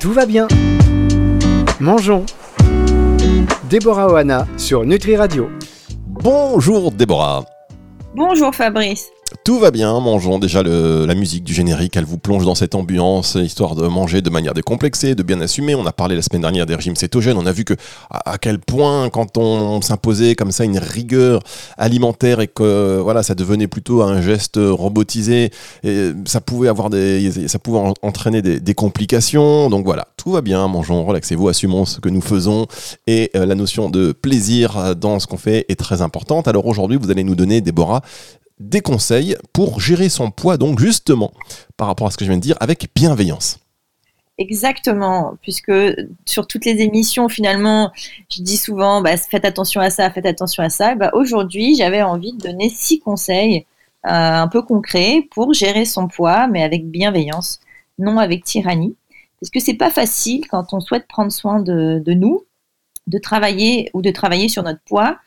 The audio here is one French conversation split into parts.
Tout va bien. Mangeons. Déborah Oana sur Nutri Radio. Bonjour Déborah. Bonjour Fabrice. Tout va bien, mangeons déjà la musique du générique, elle vous plonge dans cette ambiance, histoire de manger de manière décomplexée, de bien assumer. On a parlé la semaine dernière des régimes cétogènes, on a vu que à, quel point quand on, s'imposait comme ça une rigueur alimentaire et que voilà, ça devenait plutôt un geste robotisé, ça pouvait avoir des, ça pouvait entraîner des, complications. Donc voilà, tout va bien, mangeons, relaxez-vous, assumons ce que nous faisons et euh, la notion de plaisir dans ce qu'on fait est très importante. Alors aujourd'hui, vous allez nous donner, Déborah, des conseils pour gérer son poids, donc justement, par rapport à ce que je viens de dire, avec bienveillance. Exactement, puisque sur toutes les émissions, finalement, je dis souvent, bah, faites attention à ça, faites attention à ça. Bah, aujourd'hui, j'avais envie de donner six conseils euh, un peu concrets pour gérer son poids, mais avec bienveillance, non avec tyrannie. Parce que c'est pas facile quand on souhaite prendre soin de, de nous, de travailler ou de travailler sur notre poids,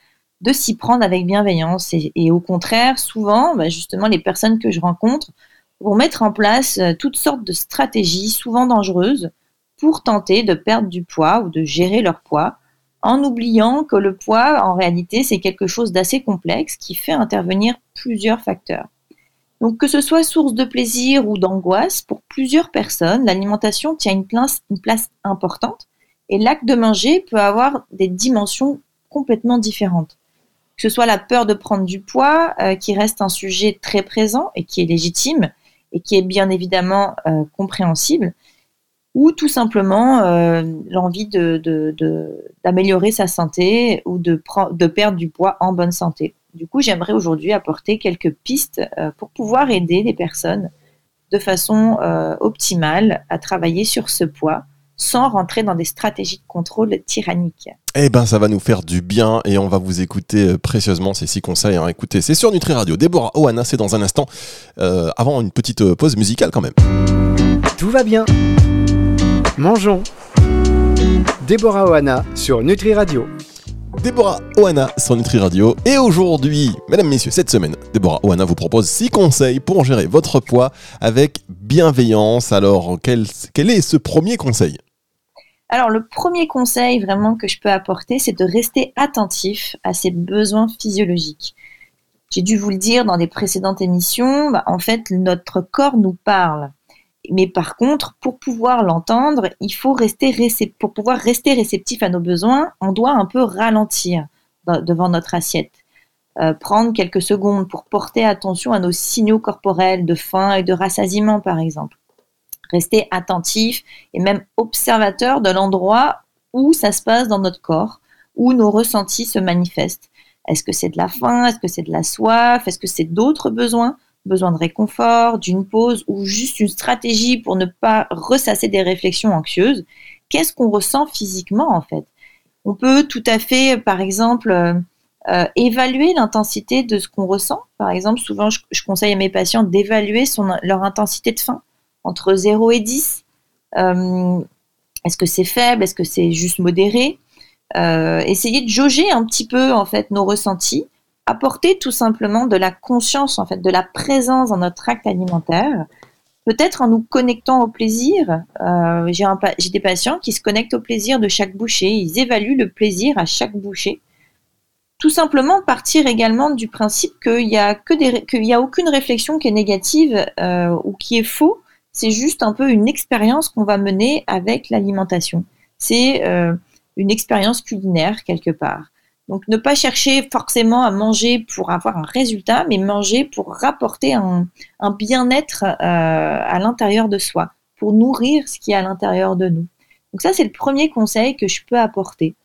de s'y prendre avec bienveillance. Et, au contraire, souvent, bah, justement, les personnes que je rencontre vont mettre en place euh, toutes sortes de stratégies, souvent dangereuses, pour tenter de perdre du poids ou de gérer leur poids, en oubliant que le poids, en réalité, c'est quelque chose d'assez complexe qui fait intervenir plusieurs facteurs. Donc que ce soit source de plaisir ou d'angoisse, pour plusieurs personnes, l'alimentation tient une place, une place importante et l'acte de manger peut avoir des dimensions complètement différentes que ce soit la peur de prendre du poids, euh, qui reste un sujet très présent et qui est légitime et qui est bien évidemment euh, compréhensible, ou tout simplement euh, l'envie d'améliorer sa santé ou de, de perdre du poids en bonne santé. Du coup, j'aimerais aujourd'hui apporter quelques pistes pour pouvoir aider les personnes de façon optimale à travailler sur ce poids sans rentrer dans des stratégies de contrôle tyranniques. Eh ben, ça va nous faire du bien et on va vous écouter euh, précieusement ces six conseils. Hein. Écoutez, c'est sur Nutri Radio. Déborah Oana, c'est dans un instant, euh, avant une petite euh, pause musicale quand même. Tout va bien. Mangeons. Déborah Oana sur Nutri Radio. Déborah Oana sur Nutri Radio. Et aujourd'hui, mesdames, messieurs, cette semaine, Déborah Oana vous propose 6 conseils pour gérer votre poids avec bienveillance. Alors, quel, quel est ce premier conseil? Alors, le premier conseil vraiment que je peux apporter, c'est de rester attentif à ses besoins physiologiques. J'ai dû vous le dire dans des précédentes émissions, bah, en fait, notre corps nous parle. Mais par contre, pour pouvoir l'entendre, il faut rester pour pouvoir rester réceptif à nos besoins, on doit un peu ralentir devant notre assiette. Euh, prendre quelques secondes pour porter attention à nos signaux corporels de faim et de rassasiement, par exemple. Rester attentif et même observateur de l'endroit où ça se passe dans notre corps, où nos ressentis se manifestent. Est-ce que c'est de la faim? Est-ce que c'est de la soif? Est-ce que c'est d'autres besoins? Besoin de réconfort, d'une pause ou juste une stratégie pour ne pas ressasser des réflexions anxieuses, qu'est-ce qu'on ressent physiquement en fait? On peut tout à fait, par exemple, euh, euh, évaluer l'intensité de ce qu'on ressent. Par exemple, souvent, je, conseille à mes patients d'évaluer leur intensité de faim entre 0 et 10. Euh, est-ce que c'est faible? Est-ce que c'est juste modéré? Essayer de jauger un petit peu en fait nos ressentis apporter tout simplement de la conscience, en fait, de la présence dans notre acte alimentaire, peut-être en nous connectant au plaisir. Euh, j'ai des patients qui se connectent au plaisir de chaque bouchée, ils évaluent le plaisir à chaque bouchée. Tout simplement partir également du principe qu'il n'y a, que y a aucune réflexion qui est négative euh, ou qui est faux, c'est juste un peu une expérience qu'on va mener avec l'alimentation. C'est euh, une expérience culinaire quelque part. Donc ne pas chercher forcément à manger pour avoir un résultat, mais manger pour rapporter un, bien-être euh, à l'intérieur de soi, pour nourrir ce qui est à l'intérieur de nous. Donc ça, c'est le premier conseil que je peux apporter.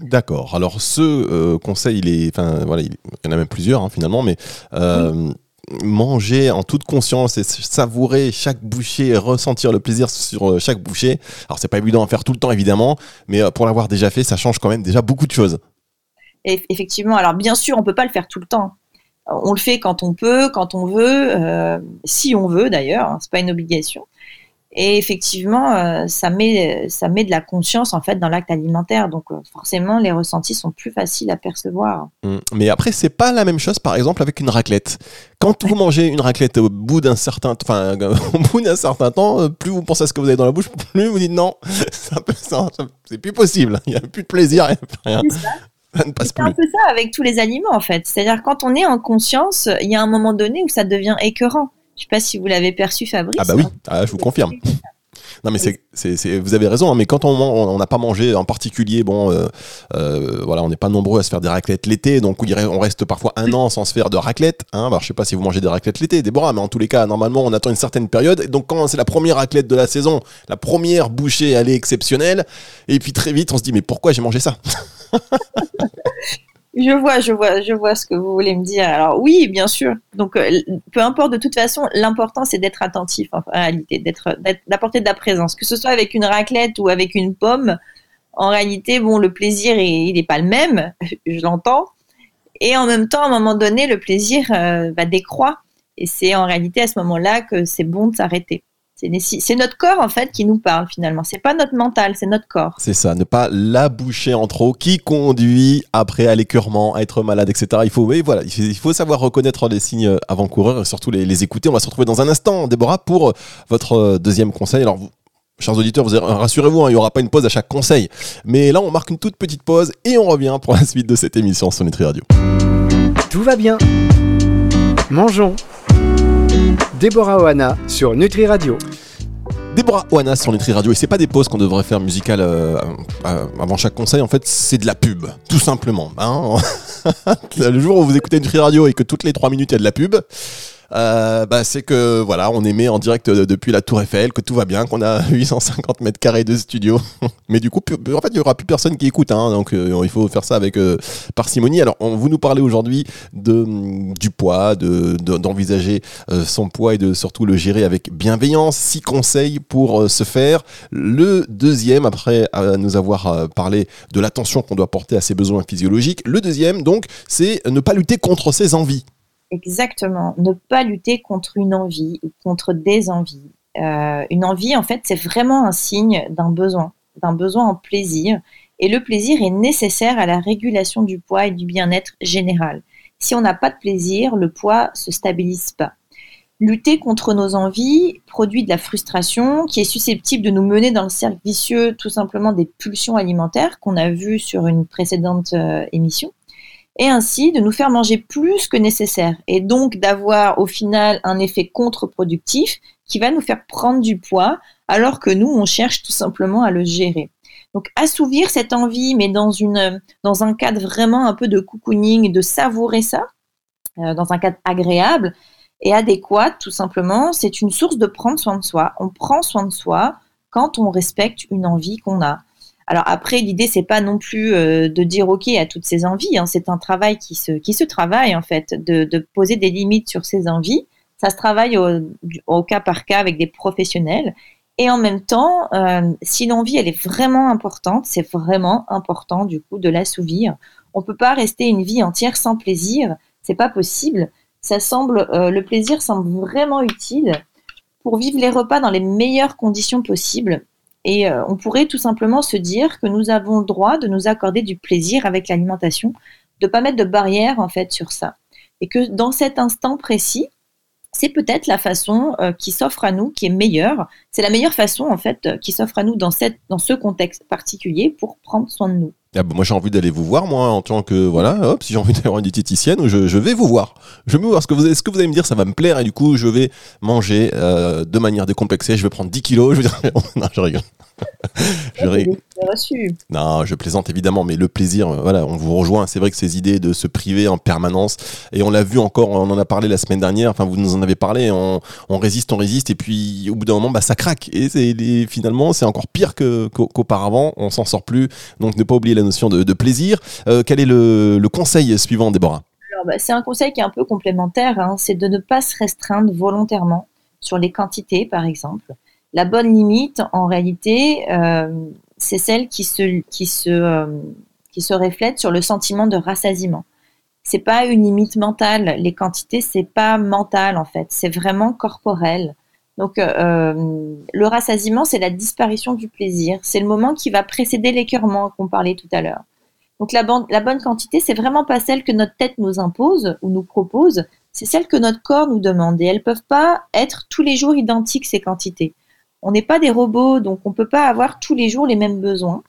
D'accord. Alors ce euh, conseil, il est, enfin voilà, il y en a même plusieurs hein, finalement, mais euh, manger en toute conscience et savourer chaque bouchée ressentir le plaisir sur chaque bouchée. Alors c'est pas évident à faire tout le temps évidemment, mais pour l'avoir déjà fait, ça change quand même déjà beaucoup de choses effectivement, alors bien sûr, on peut pas le faire tout le temps. On le fait quand on peut, quand on veut, euh, si on veut d'ailleurs, hein, c'est pas une obligation. Et effectivement, euh, ça met ça met de la conscience en fait dans l'acte alimentaire. Donc euh, forcément, les ressentis sont plus faciles à percevoir. Hum, Mais après, c'est pas la même chose, par exemple, avec une raclette. Quand vous mangez une raclette au bout d'un certain, enfin, au bout d'un certain temps, euh, plus vous pensez à ce que vous avez dans la bouche, plus vous dites non, c'est plus possible. Il y a plus de plaisir, il y a plus rien. C'est un peu ça avec tous les aliments en fait. C'est-à-dire quand on est en conscience, il y a un moment donné où ça devient écœurant. Je sais pas si vous l'avez perçu, Fabrice. Ah bah oui, ah, je vous confirme. Non mais c'est, c'est, vous avez raison, hein, mais quand on n'a pas mangé en particulier, bon, euh, euh, voilà, on n'est pas nombreux à se faire des raclettes l'été, donc on reste parfois un an sans se faire de raclette. Hein, alors je sais pas si vous mangez des raclettes l'été, Déborah, mais en tous les cas, normalement, on attend une certaine période. Et donc quand c'est la première raclette de la saison, la première bouchée, elle est exceptionnelle, et puis très vite, on se dit mais pourquoi j'ai mangé ça? Je vois, je vois, je vois ce que vous voulez me dire. Alors oui, bien sûr. Donc euh, peu importe, de toute façon, l'important c'est d'être attentif en réalité, d'être, d'apporter de la présence, que ce soit avec une raclette ou avec une pomme. En réalité, bon, le plaisir il n'est pas le même, je l'entends. Et en même temps, à un moment donné, le plaisir euh, va décroître. Et c'est en réalité à ce moment-là que c'est bon de s'arrêter. C'est, notre corps en fait qui nous parle finalement. C'est pas notre mental, c'est notre corps. C'est ça, ne pas la boucher en trop, qui conduit après à l'écœurement, à être malade, etc. Il faut, voilà, il savoir reconnaître les signes avant-coureurs et surtout les, les écouter. On va se retrouver dans un instant, Déborah, pour euh, votre euh, deuxième conseil. Alors, vous, chers auditeurs, vous, rassurez-vous, hein, il n'y aura pas une pause à chaque conseil. Mais là, on marque une toute petite pause et on revient pour la suite de cette émission sur Nutri Radio. Tout va bien. Mangeons. Déborah Oana sur Nutri Radio. Déborah Oana sur Nutri Radio et c'est pas des pauses qu'on devrait faire musicales euh, euh, avant chaque conseil en fait c'est de la pub tout simplement hein. le jour où vous écoutez Nutri Radio et que toutes les trois minutes il y a de la pub euh, bah, c'est que voilà on émet en direct de- depuis la Tour Eiffel que tout va bien qu'on a 850 mètres carrés de studio mais du coup en fait il y aura plus personne qui écoute hein, donc euh, il faut faire ça avec euh, parcimonie alors on, vous nous parlez aujourd'hui de mm, du poids de de- d'envisager euh, son poids et de surtout le gérer avec bienveillance. Six conseils pour euh, se faire. Le deuxième, après euh, nous avoir euh, parlé de l'attention qu'on doit porter à ses besoins physiologiques, le deuxième, donc, c'est ne pas lutter contre ses envies. Exactement. Ne pas lutter contre une envie ou contre des envies. Euh, une envie, en fait, c'est vraiment un signe d'un besoin, d'un besoin en plaisir. Et le plaisir est nécessaire à la régulation du poids et du bien-être général. Si on n'a pas de plaisir, le poids se stabilise pas. Lutter contre nos envies produit de la frustration qui est susceptible de nous mener dans le cercle vicieux tout simplement des pulsions alimentaires qu'on a vu sur une précédente euh, émission et ainsi de nous faire manger plus que nécessaire et donc d'avoir au final un effet contre-productif qui va nous faire prendre du poids alors que nous on cherche tout simplement à le gérer. Donc assouvir cette envie mais dans une dans un cadre vraiment un peu de cocooning, de savourer ça euh, dans un cadre agréable et adéquat tout simplement, c'est une source de prendre soin de soi. On prend soin de soi quand on respecte une envie qu'on a. Alors après, l'idée c'est pas non plus euh, de dire ok à toutes ces envies. hein. C'est un travail qui se qui se travaille en fait, de, de poser des limites sur ces envies. Ça se travaille au, cas par cas avec des professionnels. Et en même temps, euh, si l'envie elle est vraiment importante, c'est vraiment important du coup de l'assouvir. On peut pas rester une vie entière sans plaisir. C'est pas possible. Ça semble, euh, le plaisir semble vraiment utile pour vivre les repas dans les meilleures conditions possibles. Et euh, on pourrait tout simplement se dire que nous avons le droit de nous accorder du plaisir avec l'alimentation, de pas mettre de barrière en fait sur ça. Et que dans cet instant précis, c'est peut-être la façon euh, qui s'offre à nous qui est meilleure. C'est la meilleure façon en fait euh, qui s'offre à nous dans, cette, dans ce contexte particulier pour prendre soin de nous. Ah bah, moi j'ai envie d'aller vous voir moi en tant que voilà hop si j'ai envie d'avoir une diététicienne je, je vais vous voir. Je vais vous voir. Ce que vous ce que vous allez me dire ça va me plaire et du coup je vais manger euh, de manière décomplexée. Je vais prendre 10 kilos. Je vais dire non je rigole je reçu. Non, je plaisante évidemment, mais le plaisir, euh, voilà, on vous rejoint. C'est vrai que ces idées de se priver en permanence, et on l'a vu encore, on en a parlé la semaine dernière, enfin vous nous en avez parlé, on, on résiste, on résiste, et puis au bout d'un moment, bah, ça craque. Et finalement, c'est encore pire qu'auparavant, on s'en sort plus. Donc ne pas oublier la notion de, de plaisir. Euh, quel est le, le conseil suivant, Déborah? Bah, c'est un conseil qui est un peu complémentaire, hein, c'est de ne pas se restreindre volontairement sur les quantités, par exemple. La bonne limite, en réalité, euh, c'est celle qui se, qui, se, euh, qui se reflète sur le sentiment de rassasiement. C'est pas une limite mentale. Les quantités, c'est pas mental en fait. C'est vraiment corporel. Donc, euh, le rassasiement, c'est la disparition du plaisir. C'est le moment qui va précéder l'écœurement qu'on parlait tout à l'heure. Donc, la, la bonne quantité, c'est vraiment pas celle que notre tête nous impose ou nous propose, c'est celle que notre corps nous demande. Et elles peuvent pas être tous les jours identiques, ces quantités. On n'est pas des robots, donc on peut pas avoir tous les jours les mêmes besoins.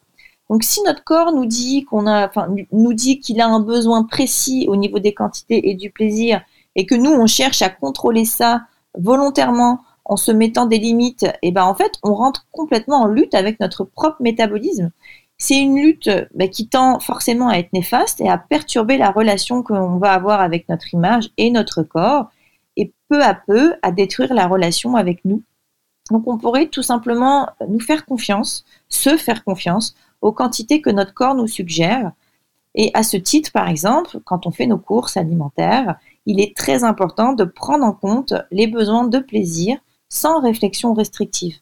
Donc, si notre corps nous dit qu'on a, enfin, nous dit qu'il a un besoin précis au niveau des quantités et du plaisir, et que nous, on cherche à contrôler ça volontairement en se mettant des limites, et ben en fait, on rentre complètement en lutte avec notre propre métabolisme. C'est une lutte ben, qui tend forcément à être néfaste et à perturber la relation qu'on va avoir avec notre image et notre corps, et peu à peu à détruire la relation avec nous. Donc on pourrait tout simplement nous faire confiance, se faire confiance aux quantités que notre corps nous suggère. Et à ce titre, par exemple, quand on fait nos courses alimentaires, il est très important de prendre en compte les besoins de plaisir sans réflexion restrictive.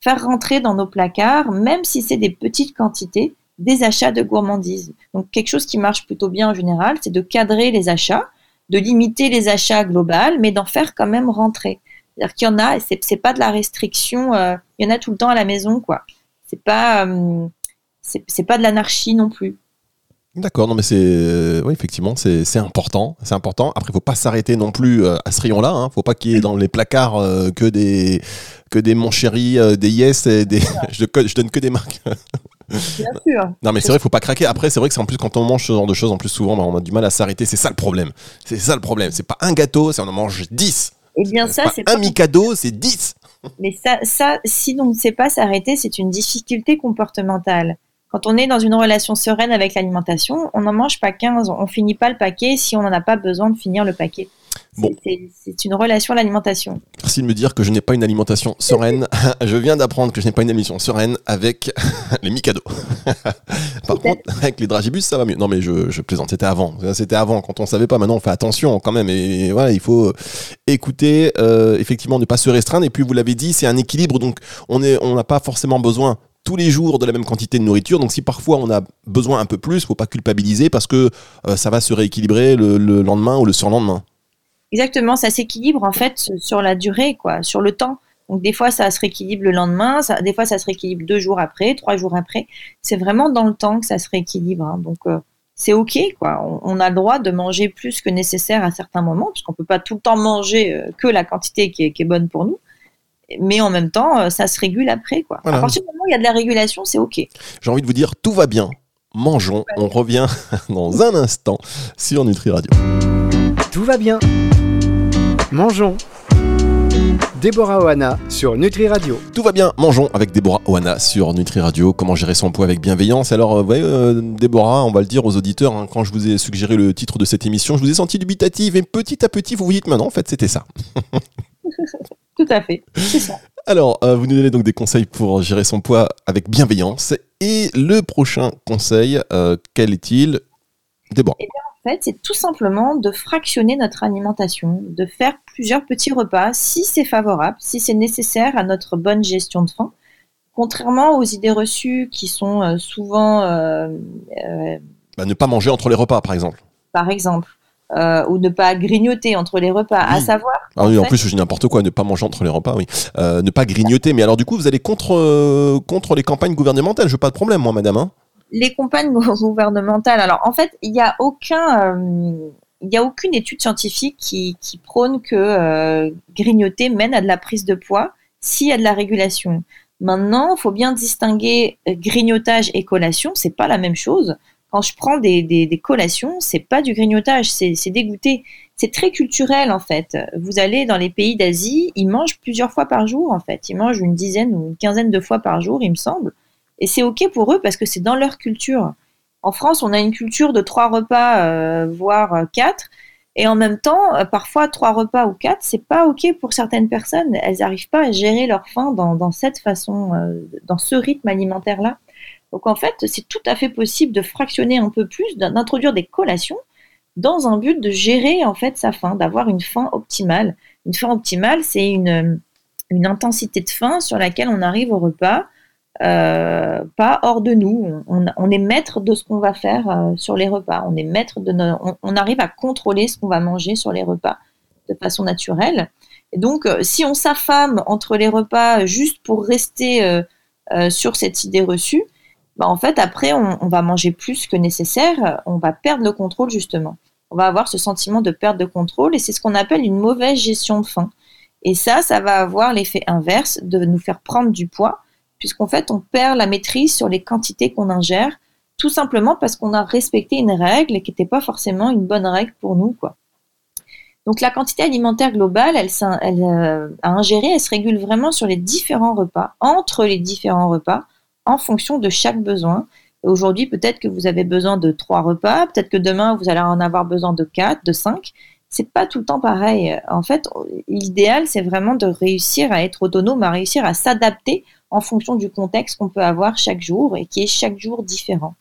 Faire rentrer dans nos placards, même si c'est des petites quantités, des achats de gourmandise. Donc quelque chose qui marche plutôt bien en général, c'est de cadrer les achats, de limiter les achats globaux, mais d'en faire quand même rentrer. C'est-à-dire qu'il y en a, et c'est, c'est pas de la restriction, euh, il y en a tout le temps à la maison, quoi. C'est pas, euh, c'est pas de l'anarchie non plus. D'accord, non mais c'est euh, oui effectivement c'est important, c'est important. Après il faut pas s'arrêter non plus euh, à ce rayon-là. Hein. Faut pas qu'il y ait dans les placards euh, que des que des mon chéri, des yes, et des je, je, donne que des marques. Bien sûr. Non mais c'est vrai, faut pas craquer. Après c'est vrai que c'est en plus quand on mange ce genre de choses, en plus souvent bah, on a du mal à s'arrêter. C'est ça le problème. C'est ça le problème. C'est pas un gâteau, c'est on en mange 10. Eh bien ça c'est un mi-cadeau, c'est 10. Mais ça, ça, si on ne sait pas s'arrêter, c'est une difficulté comportementale. Quand on est dans une relation sereine avec l'alimentation, on n'en mange pas 15, on finit pas le paquet si on n'en a pas besoin de finir le paquet. Bon. C'est une relation à l'alimentation. Merci de me dire que je n'ai pas une alimentation sereine. je viens d'apprendre que je n'ai pas une alimentation sereine avec les Mikado. Par contre, avec les dragibus, ça va mieux. Non, mais je, je plaisante. C'était avant. C'était avant. Quand on savait pas, maintenant on fait attention quand même. Et voilà, il faut écouter, euh, effectivement, ne pas se restreindre. Et puis, vous l'avez dit, c'est un équilibre. Donc, on n'a on pas forcément besoin tous les jours de la même quantité de nourriture. Donc si parfois on a besoin un peu plus, faut pas culpabiliser parce que euh, ça va se rééquilibrer le, lendemain ou le surlendemain. Exactement, ça s'équilibre en fait sur la durée, quoi, sur le temps. Donc des fois ça se rééquilibre le lendemain, ça, des fois ça se rééquilibre deux jours après, trois jours après. C'est vraiment dans le temps que ça se rééquilibre. Hein. Donc euh, c'est ok, quoi. On, a le droit de manger plus que nécessaire à certains moments, parce qu'on peut pas tout le temps manger euh, que la quantité qui est bonne pour nous mais en même temps, euh, ça se régule après. Quoi. À partir du moment où il y a de la régulation, c'est OK. J'ai envie de vous dire, tout va bien. Mangeons. On revient dans un instant sur Nutri Radio. Tout va bien. Mangeons. Déborah Oana sur Nutri Radio. Tout va bien, mangeons avec Déborah Oana sur Nutri Radio. Comment gérer son poids avec bienveillance? Alors, euh, vous voyez, euh, Déborah, on va le dire aux auditeurs, hein, quand je vous ai suggéré le titre de cette émission, je vous ai senti dubitative et petit à petit, vous vous dites maintenant, en fait, c'était ça. Tout à fait, c'est ça. Alors, euh, vous nous donnez donc des conseils pour gérer son poids avec bienveillance. Et le prochain conseil, euh, quel est-il? Déborah. Eh fait, c'est tout simplement de fractionner notre alimentation, de faire plusieurs petits repas si c'est favorable, si c'est nécessaire à notre bonne gestion de faim. Contrairement aux idées reçues qui sont euh, souvent... Bah, ne pas manger entre les repas, par exemple. Par exemple. Euh, ou ne pas grignoter entre les repas, à savoir. Ah oui, en, plus, je dis n'importe quoi, ne pas manger entre les repas, oui. Euh, ne pas grignoter. Mais alors, du coup, vous allez contre, euh, contre les campagnes gouvernementales. Je veux pas de problème, moi, madame. Hein. Les campagnes gouvernementales. Alors, en fait, il n'y a aucun. il n'y a aucune étude scientifique qui, prône que grignoter mène à de la prise de poids s'il y a de la régulation. Maintenant, il faut bien distinguer grignotage et collation, c'est pas la même chose quand je prends des, des, collations, c'est pas du grignotage, c'est dégoûté. C'est très culturel en fait. Vous allez dans les pays d'Asie, ils mangent plusieurs fois par jour en fait. Ils mangent une dizaine ou une quinzaine de fois par jour, il me semble. Et c'est ok pour eux parce que c'est dans leur culture. En France, on a une culture de trois repas, euh, voire quatre. Et en même temps, euh, parfois trois repas ou quatre, c'est pas ok pour certaines personnes. Elles n'arrivent pas à gérer leur faim dans, cette façon, euh, dans ce rythme alimentaire là. Donc en fait, c'est tout à fait possible de fractionner un peu plus, d'introduire des collations dans un but de gérer en fait sa faim, d'avoir une faim optimale. Une faim optimale, c'est une intensité de faim sur laquelle on arrive au repas, euh, pas hors de nous. On, est maître de ce qu'on va faire euh, sur les repas. On est maître de on, arrive à contrôler ce qu'on va manger sur les repas de façon naturelle. Et donc, si on s'affame entre les repas juste pour rester sur cette idée reçue, bah, en fait, après, on, va manger plus que nécessaire, on va perdre le contrôle justement. On va avoir ce sentiment de perte de contrôle et c'est ce qu'on appelle une mauvaise gestion de faim. Et ça, ça va avoir l'effet inverse de nous faire prendre du poids, puisqu'en fait, on perd la maîtrise sur les quantités qu'on ingère, tout simplement parce qu'on a respecté une règle qui n'était pas forcément une bonne règle pour nous, quoi. Donc la quantité alimentaire globale, elle, elle euh, à ingérer, elle se régule vraiment sur les différents repas, entre les différents repas, en fonction de chaque besoin. Aujourd'hui, peut-être que vous avez besoin de trois repas, peut-être que demain, vous allez en avoir besoin de quatre, de cinq. C'est pas tout le temps pareil. En fait, l'idéal, c'est vraiment de réussir à être autonome, à réussir à s'adapter en fonction du contexte qu'on peut avoir chaque jour et qui est chaque jour différent.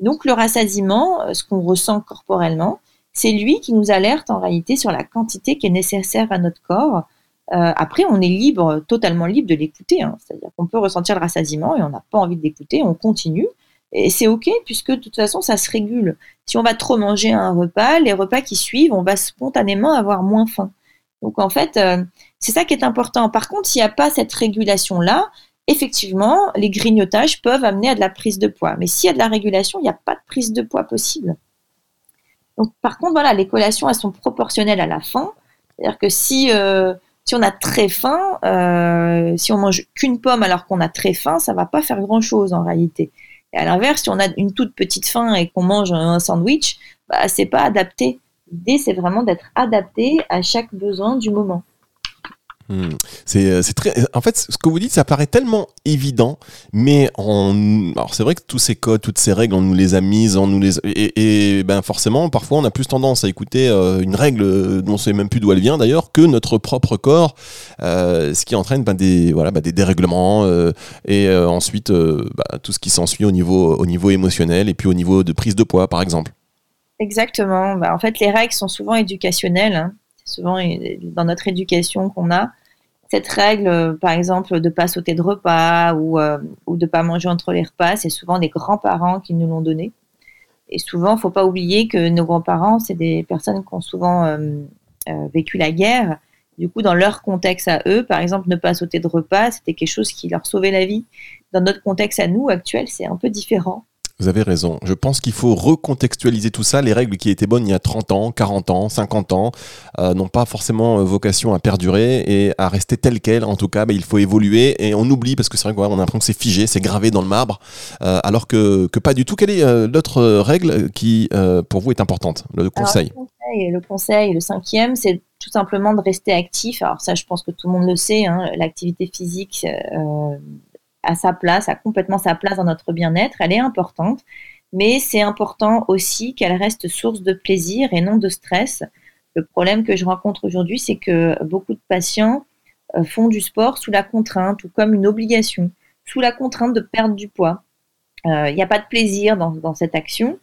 Donc, le rassasiement, euh, ce qu'on ressent corporellement, c'est lui qui nous alerte en réalité sur la quantité qui est nécessaire à notre corps euh, après, on est libre, totalement libre de l'écouter. Hein. C'est-à-dire qu'on peut ressentir le rassasiement et on n'a pas envie d'écouter, on continue. Et c'est OK, puisque de toute façon, ça se régule. Si on va trop manger un repas, les repas qui suivent, on va spontanément avoir moins faim. Donc en fait, euh, c'est ça qui est important. Par contre, s'il n'y a pas cette régulation-là, effectivement, les grignotages peuvent amener à de la prise de poids. Mais s'il y a de la régulation, il n'y a pas de prise de poids possible. Donc par contre, voilà, les collations, elles sont proportionnelles à la faim. C'est-à-dire que si... Euh, on a très faim, euh, si on mange qu'une pomme alors qu'on a très faim, ça va pas faire grand chose en réalité. Et à l'inverse, si on a une toute petite faim et qu'on mange un sandwich, bah, c'est pas adapté. L'idée, c'est vraiment d'être adapté à chaque besoin du moment. Hmm. Euh, c'est très. En fait, ce que vous dites, ça paraît tellement évident, mais on. Alors, c'est vrai que tous ces codes, toutes ces règles, on nous les a mises, on nous les. Et, ben forcément, parfois, on a plus tendance à écouter euh, une règle dont on sait même plus d'où elle vient d'ailleurs que notre propre corps, euh, ce qui entraîne ben, des voilà ben, des dérèglements et ensuite ben, tout ce qui s'ensuit au niveau au niveau émotionnel et puis au niveau de prise de poids, par exemple. Exactement. Ben, en fait, les règles sont souvent éducationnelles. Hein. C'est souvent dans notre éducation qu'on a cette règle, euh, par exemple, de pas sauter de repas ou, euh, ou de pas manger entre les repas, c'est souvent des grands-parents qui nous l'ont donné. Et souvent, faut pas oublier que nos grands-parents, c'est des personnes qui ont souvent euh, vécu la guerre. Du coup, dans leur contexte à eux, par exemple, ne pas sauter de repas, c'était quelque chose qui leur sauvait la vie. Dans notre contexte à nous, actuel, c'est un peu différent. Vous avez raison. Je pense qu'il faut recontextualiser tout ça. Les règles qui étaient bonnes il y a 30 ans, 40 ans, 50 ans euh, n'ont pas forcément euh, vocation à perdurer et à rester telles quelles. En tout cas, bah, il faut évoluer et on oublie parce que c'est vrai qu'on a l'impression que c'est figé, c'est gravé dans le marbre, euh, alors que, que, pas du tout. Quelle est l'autre règle qui, pour vous, est importante? Le conseil. le conseil, le conseil, le cinquième, c'est tout simplement de rester actif. Alors ça, je pense que tout le monde le sait. Hein, L'activité physique à sa place, a complètement sa place dans notre bien-être, elle est importante, mais c'est important aussi qu'elle reste source de plaisir et non de stress. Le problème que je rencontre aujourd'hui, c'est que beaucoup de patients euh, font du sport sous la contrainte ou comme une obligation, sous la contrainte de perdre du poids. Euh, il n'y a pas de plaisir dans, dans, cette action.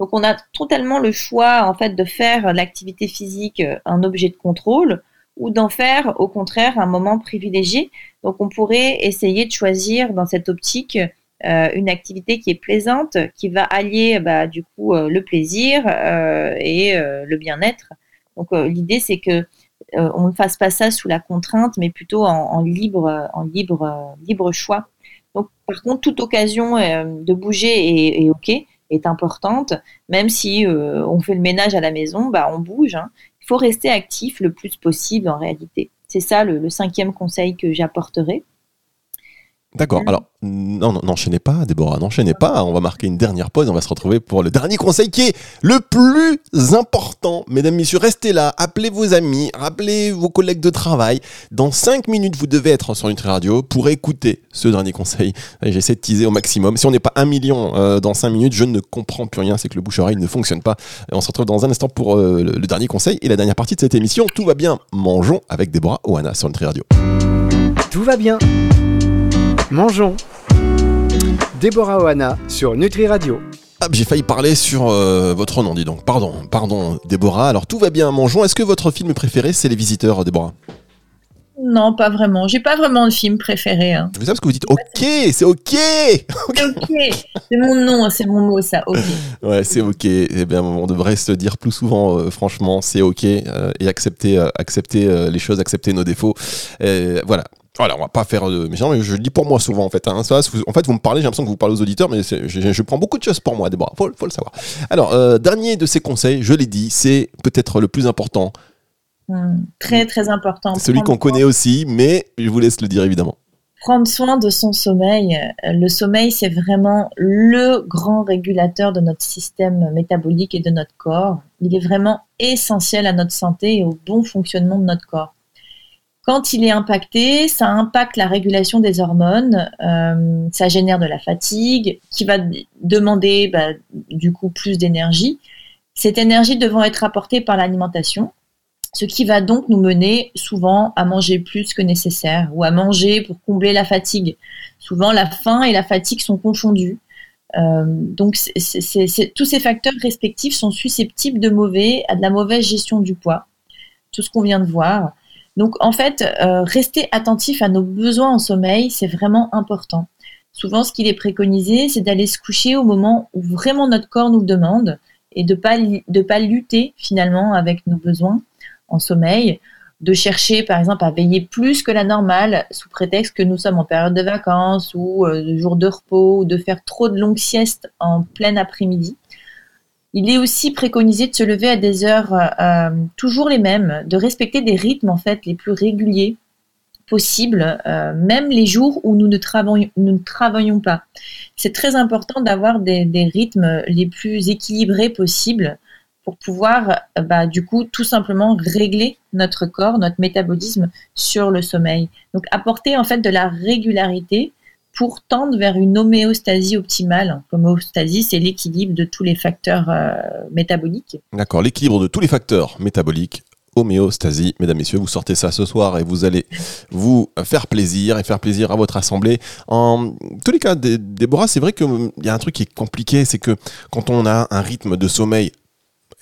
Donc on a totalement le choix en fait de faire l'activité physique euh, un objet de contrôle ou d'en faire au contraire un moment privilégié. Donc on pourrait essayer de choisir dans cette optique euh, une activité qui est plaisante, qui va allier bah, du coup euh, le plaisir euh, et le bien-être. Donc l'idée c'est que on ne fasse pas ça sous la contrainte, mais plutôt en, libre, en libre, libre choix. Donc par contre toute occasion de bouger est, ok, est importante, même si on fait le ménage à la maison, bah on bouge. Hein faut rester actif le plus possible en réalité. C'est ça le, cinquième conseil que j'apporterai. D'accord. Alors, non, non, n'enchaînez pas, Déborah, n'enchaînez pas. On va marquer une dernière pause. On va se retrouver pour le dernier conseil qui est le plus important. Mesdames, messieurs, restez là. Appelez vos amis, appelez vos collègues de travail. Dans cinq minutes, vous devez être sur Nutri Radio pour écouter ce dernier conseil. J'essaie de teaser au maximum. Si on n'est pas un million euh, dans cinq minutes, je ne comprends plus rien. C'est que le bouche-oreille ne fonctionne pas. Et on se retrouve dans un instant pour euh, le, dernier conseil et la dernière partie de cette émission. Tout va bien. Mangeons avec Déborah Oana sur Nutri Radio. Tout va bien. Mangeons. Déborah Oana sur Nutri Radio. Ah, j'ai failli parler sur euh, votre nom, dis donc. Pardon, pardon, Déborah. Alors tout va bien, mangeons. Est-ce que votre film préféré, c'est Les Visiteurs, Déborah? Non, pas vraiment. J'ai pas vraiment de film préféré. Hein. Vous savez ce que vous dites Ok, c'est ok C'est ok C'est mon nom, c'est mon mot, ça. Ok. Ouais, c'est ok. Eh bien, on devrait se dire plus souvent, euh, franchement, c'est ok. euh, et accepter, euh, accepter euh, les choses, accepter nos défauts. Et voilà. Voilà, on va pas faire de méchant, mais je le dis pour moi souvent en fait. hein. Ça, en fait, vous me parlez, j'ai l'impression que vous parlez aux auditeurs, mais je, je prends beaucoup de choses pour moi, Déborah. Faut, faut le savoir. Alors, euh, dernier de ces conseils, je l'ai dit, c'est peut-être le plus important, Hmm, Très, très important. celui qu'on connaît aussi, mais je vous laisse le dire évidemment. Prendre soin de son sommeil. Euh, Le sommeil, c'est vraiment le grand régulateur de notre système métabolique et de notre corps. Il est vraiment essentiel à notre santé et au bon fonctionnement de notre corps. Quand il est impacté, ça impacte la régulation des hormones, euh, ça génère de la fatigue, qui va demander bah, du coup plus d'énergie. Cette énergie devant être apportée par l'alimentation, ce qui va donc nous mener souvent à manger plus que nécessaire ou à manger pour combler la fatigue. Souvent, la faim et la fatigue sont confondues. Euh, donc, tous ces facteurs respectifs sont susceptibles de mauvais, à de la mauvaise gestion du poids, tout ce qu'on vient de voir. Donc, en fait, euh, rester attentif à nos besoins en sommeil, c'est vraiment important. Souvent, ce qu'il est préconisé, c'est d'aller se coucher au moment où vraiment notre corps nous le demande et de de pas lutter finalement avec nos besoins en sommeil, de chercher par exemple à veiller plus que la normale sous prétexte que nous sommes en période de vacances ou euh, de jours de repos ou de faire trop de longues siestes en plein après-midi. Il est aussi préconisé de se lever à des heures euh, toujours les mêmes, de respecter des rythmes en fait les plus réguliers possibles, euh, même les jours où nous ne travaillons, pas. C'est très important d'avoir des, des rythmes les plus équilibrés possibles pour pouvoir, euh, bah, du coup, tout simplement régler notre corps, notre métabolisme sur le sommeil. Donc, apporter en fait de la régularité pour tendre vers une homéostasie optimale. L'homéostasie, c'est l'équilibre de tous les facteurs euh, métaboliques. D'accord, l'équilibre de tous les facteurs métaboliques. Homéostasie, mesdames, messieurs, vous sortez ça ce soir et vous allez vous faire plaisir et faire plaisir à votre assemblée. En tous les cas, Dé- Déborah, c'est vrai qu'il y a un truc qui est compliqué, c'est que quand on a un rythme de sommeil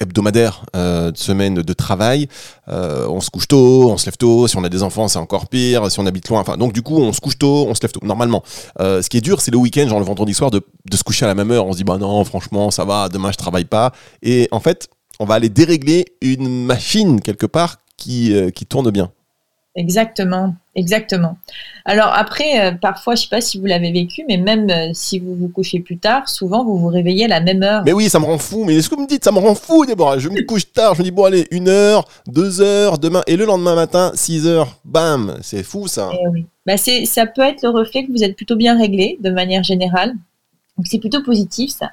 hebdomadaire, euh, de semaine de travail, euh, on se couche tôt, on se lève tôt. Si on a des enfants, c'est encore pire. Si on habite loin, enfin, donc du coup, on se couche tôt, on se lève tôt. Normalement, Euh, ce qui est dur, c'est le week-end, genre le vendredi soir, de, de se coucher à la même heure. On se dit, bah non, franchement, ça va, demain je travaille pas. Et en fait, on va aller dérégler une machine quelque part qui, qui tourne bien. Exactement, exactement. Alors après, euh, parfois, je sais pas si vous l'avez vécu, mais même euh, si vous vous couchez plus tard, souvent vous vous réveillez à la même heure. Mais oui, ça me rend fou. Mais ce que vous me dites, ça me rend fou, Déborah. Je me couche tard, je me dis, bon, allez, une heure, deux heures, demain, et le lendemain matin, 6 heures, bam, c'est fou ça. Eh oui. Bah, c'est, ça peut être le reflet que vous êtes plutôt bien réglé de manière générale. Donc c'est plutôt positif ça.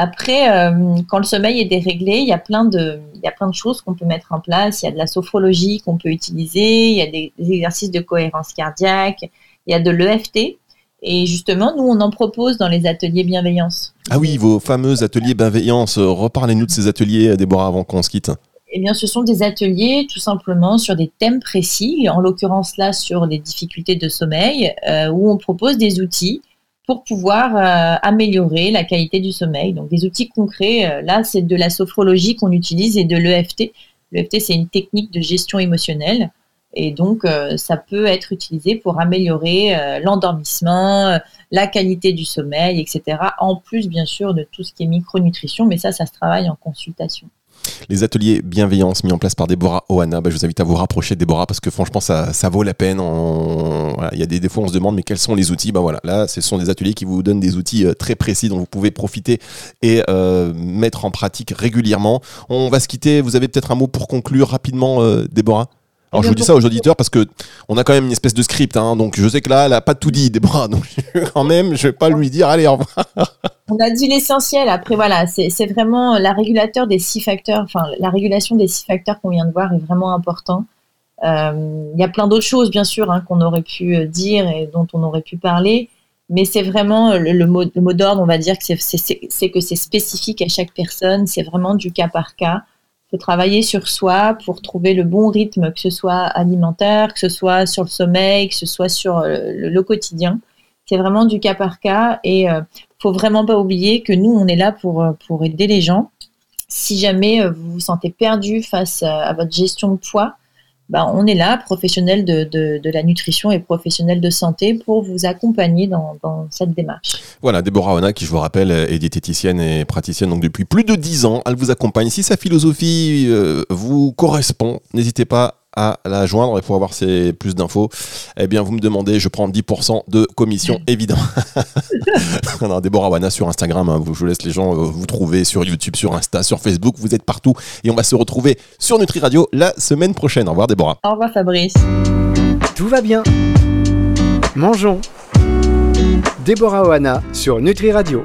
Après, euh, quand le sommeil est déréglé, il y a plein de, il y a plein de choses qu'on peut mettre en place. Il y a de la sophrologie qu'on peut utiliser, il y a des, des exercices de cohérence cardiaque, il y a de l'EFT. Et justement, nous, on en propose dans les ateliers bienveillance. Ah oui, vos fameux ateliers bienveillance. Reparlez-nous de ces ateliers, Déborah, avant qu'on se quitte. Eh bien, ce sont des ateliers tout simplement sur des thèmes précis, en l'occurrence là sur les difficultés de sommeil, euh, où on propose des outils pour pouvoir euh, améliorer la qualité du sommeil. Donc des outils concrets, euh, là c'est de la sophrologie qu'on utilise et de l'EFT. L'EFT c'est une technique de gestion émotionnelle et donc euh, ça peut être utilisé pour améliorer l'endormissement, la qualité du sommeil, etc. En plus bien sûr de tout ce qui est micronutrition, mais ça ça se travaille en consultation. Les ateliers bienveillance mis en place par Déborah Oana, bah, je vous invite à vous rapprocher de Déborah parce que franchement, ça, ça vaut la peine. Il y a des, des fois, on se demande, mais quels sont les outils? Bah voilà, là, ce sont des ateliers qui vous donnent des outils euh, très précis dont vous pouvez profiter et euh, mettre en pratique régulièrement. On va se quitter. Vous avez peut-être un mot pour conclure rapidement, euh, Déborah? Alors je vous dis ça aux auditeurs parce que on a quand même une espèce de script, hein, donc je sais que là, elle a pas tout dit, Déborah, donc quand même, je vais pas lui dire, allez, au revoir. On a dit l'essentiel. Après, voilà, c'est vraiment la régulateur des six facteurs. Enfin, la régulation des six facteurs qu'on vient de voir est vraiment important. Euh, Il y a plein d'autres choses, bien sûr, hein, qu'on aurait pu euh, dire et dont on aurait pu parler. Mais c'est vraiment le, mot, d'ordre, on va dire que c'est- que c'est spécifique à chaque personne. C'est vraiment du cas par cas. Il faut travailler sur soi pour trouver le bon rythme, que ce soit alimentaire, que ce soit sur le sommeil, que ce soit sur euh, le quotidien. C'est vraiment du cas par cas et euh, faut vraiment pas oublier que nous, on est là pour, euh, pour aider les gens. Si jamais euh, vous vous sentez perdu face à, votre gestion de poids, bah, on est là, professionnels de, de, la nutrition et professionnels de santé, pour vous accompagner dans, dans cette démarche. Voilà, Déborah Ona, qui je vous rappelle est diététicienne et praticienne donc depuis plus de 10 ans. Elle vous accompagne. Si sa philosophie vous correspond, n'hésitez pas à la joindre et pour avoir ces plus d'infos, eh bien vous me demandez, je prends 10% de commission évidemment. non, Déborah Wana sur Instagram, hein, je vous laisse les gens euh, vous trouver sur YouTube, sur Insta, sur Facebook, vous êtes partout et on va se retrouver sur Nutri Radio la semaine prochaine. Au revoir Déborah. Au revoir Fabrice. Tout va bien. Mangeons. Déborah Oana sur Nutri Radio.